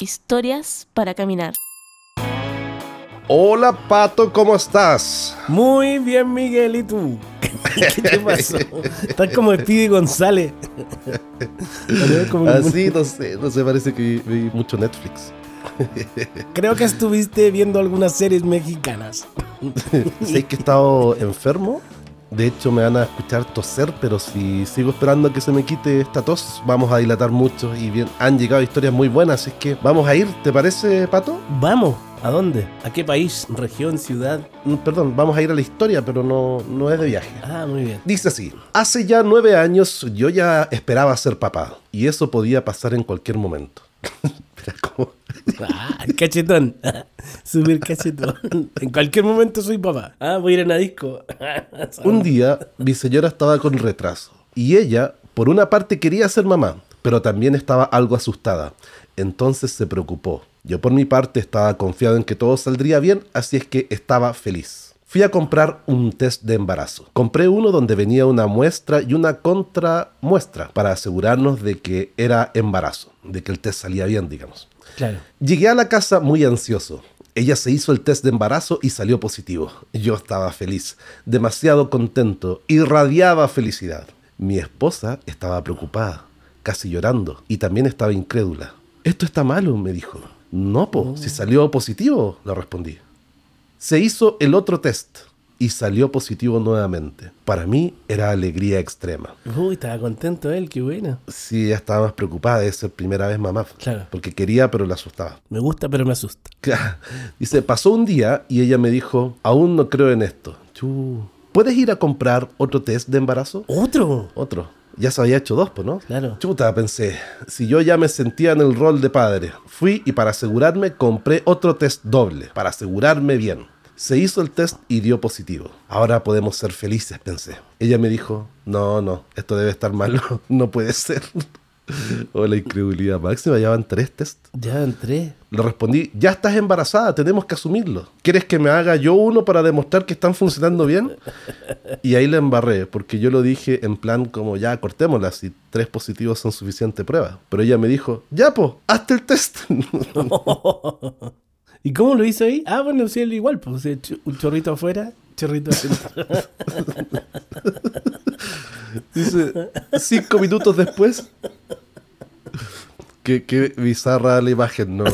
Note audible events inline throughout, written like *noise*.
Historias para Caminar. Hola Pato, ¿cómo estás? Muy bien, Miguel, ¿y tú? *laughs* ¿Qué te pasó? Estás como Speedy González. *laughs* Así, no sé, no sé, parece que vi mucho Netflix. *laughs* Creo que estuviste viendo algunas series mexicanas. sé que he estado enfermo. De hecho, me van a escuchar toser, pero si sigo esperando a que se me quite esta tos, vamos a dilatar mucho. Y bien, han llegado historias muy buenas, así que vamos a ir, ¿te parece, Pato? Vamos. ¿A dónde? ¿A qué país? ¿Región? ¿Ciudad? Mm, perdón, vamos a ir a la historia, pero no, no es de viaje. Ah, muy bien. Dice así, hace ya nueve años yo ya esperaba ser papá, y eso podía pasar en cualquier momento. *laughs* ¿cómo? Ah, cachetón. *laughs* Subir cachetón. En cualquier momento soy papá. Ah, voy a ir a una disco. *laughs* Un día mi señora estaba con retraso, y ella, por una parte, quería ser mamá, pero también estaba algo asustada. Entonces se preocupó yo por mi parte estaba confiado en que todo saldría bien, así es que estaba feliz. Fui a comprar un test de embarazo. Compré uno donde venía una muestra y una contramuestra para asegurarnos de que era embarazo, de que el test salía bien, digamos. Claro. Llegué a la casa muy ansioso. Ella se hizo el test de embarazo y salió positivo. Yo estaba feliz, demasiado contento, irradiaba felicidad. Mi esposa estaba preocupada, casi llorando, y también estaba incrédula. Esto está malo, me dijo. No, po, si salió positivo, le respondí. Se hizo el otro test y salió positivo nuevamente. Para mí era alegría extrema. Uy, estaba contento él, qué bueno. Sí, ella estaba más preocupada de ser primera vez mamá. Claro. Porque quería, pero le asustaba. Me gusta, pero me asusta. Dice, pasó un día y ella me dijo, aún no creo en esto. ¿Puedes ir a comprar otro test de embarazo? ¿Otro? Otro ya se había hecho dos, pues, ¿no? Claro. Chuta, pensé, si yo ya me sentía en el rol de padre, fui y para asegurarme compré otro test doble, para asegurarme bien. Se hizo el test y dio positivo. Ahora podemos ser felices, pensé. Ella me dijo, no, no, esto debe estar malo, *laughs* no puede ser. O la incredulidad máxima, ya van tres test. Ya van tres. Le respondí, ya estás embarazada, tenemos que asumirlo. ¿Quieres que me haga yo uno para demostrar que están funcionando bien? Y ahí le embarré, porque yo lo dije en plan como ya cortémosla, si tres positivos son suficiente prueba. Pero ella me dijo, ya po, hazte el test. *laughs* ¿Y cómo lo hizo ahí? Ah, bueno, sí, igual, pues un chorrito afuera, chorrito adentro. *laughs* Dice, cinco minutos después. Qué, bizarra la imagen, ¿no?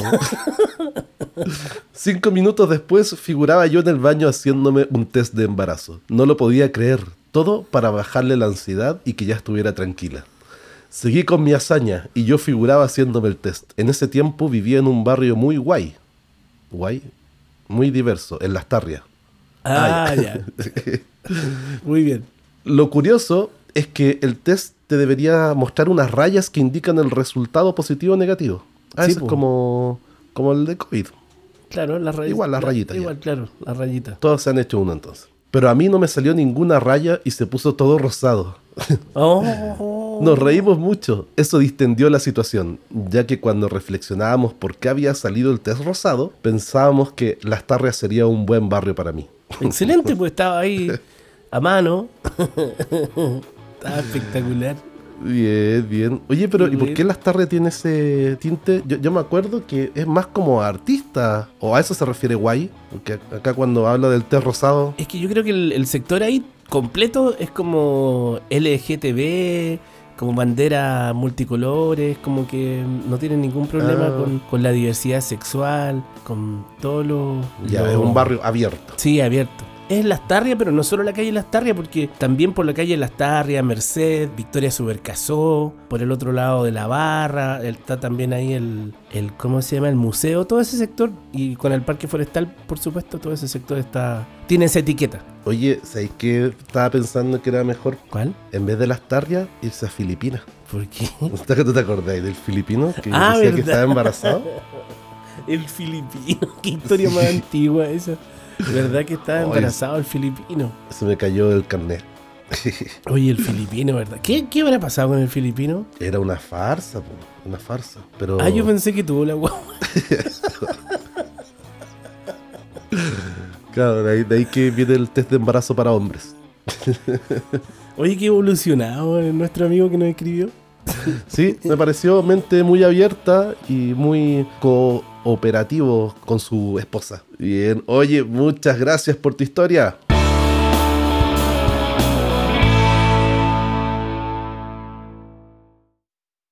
Cinco minutos después figuraba yo en el baño haciéndome un test de embarazo. No lo podía creer. Todo para bajarle la ansiedad y que ya estuviera tranquila. Seguí con mi hazaña y yo figuraba haciéndome el test. En ese tiempo vivía en un barrio muy guay. Guay. Muy diverso, en Las Tarrias. Ah, ah ya. *laughs* muy bien. Lo curioso es que el test te debería mostrar unas rayas que indican el resultado positivo o negativo. Ah, es como, como el de COVID. Claro, las rayitas. Igual las rayitas. Igual, claro, las rayitas. Todos se han hecho uno entonces. Pero a mí no me salió ninguna raya y se puso todo rosado. *laughs* Oh. Nos reímos mucho. Eso distendió la situación, ya que cuando reflexionábamos por qué había salido el test rosado, pensábamos que Las Tarrias sería un buen barrio para mí. Excelente, *laughs* pues estaba ahí a mano. *laughs* Está espectacular. Bien, bien. Oye, pero ¿y por qué Las Tarres tiene ese tinte? Yo, me acuerdo que es más como artista, o a eso se refiere Guay, porque acá cuando habla del té rosado... Es que yo creo que el, sector ahí completo es como LGTB, como bandera multicolores, como que no tienen ningún problema ah. con, la diversidad sexual, con todo lo... Ya, es un barrio abierto. Sí, abierto es Las Tarrias, pero no solo la calle Las Tarrias, porque también por la calle Las Tarrias, Merced, Victoria Supercasó, por el otro lado de la barra, está también ahí el, el, ¿cómo se llama? El museo, todo ese sector, y con el parque forestal, por supuesto, todo ese sector está, tiene esa etiqueta. Oye, ¿sabes qué estaba pensando que era mejor? ¿Cuál? En vez de Las Tarrias, irse a Filipinas. ¿Por qué? *laughs* que tú te acordáis del filipino que ah, decía que estaba embarazado? *laughs* el filipino, qué historia más antigua esa. ¿Verdad que estaba embarazado el filipino? Se me cayó el carnet. *laughs* Oye, el filipino, ¿verdad? ¿Qué, ¿Qué habrá pasado con el filipino? Era una farsa, una farsa. Pero... Ah, yo pensé que tuvo la guagua. *laughs* claro, de ahí, que viene el test de embarazo para hombres. *laughs* Oye, qué evolucionado nuestro amigo que nos escribió. Sí, me pareció mente muy abierta y muy cooperativo con su esposa. Bien, oye, muchas gracias por tu historia.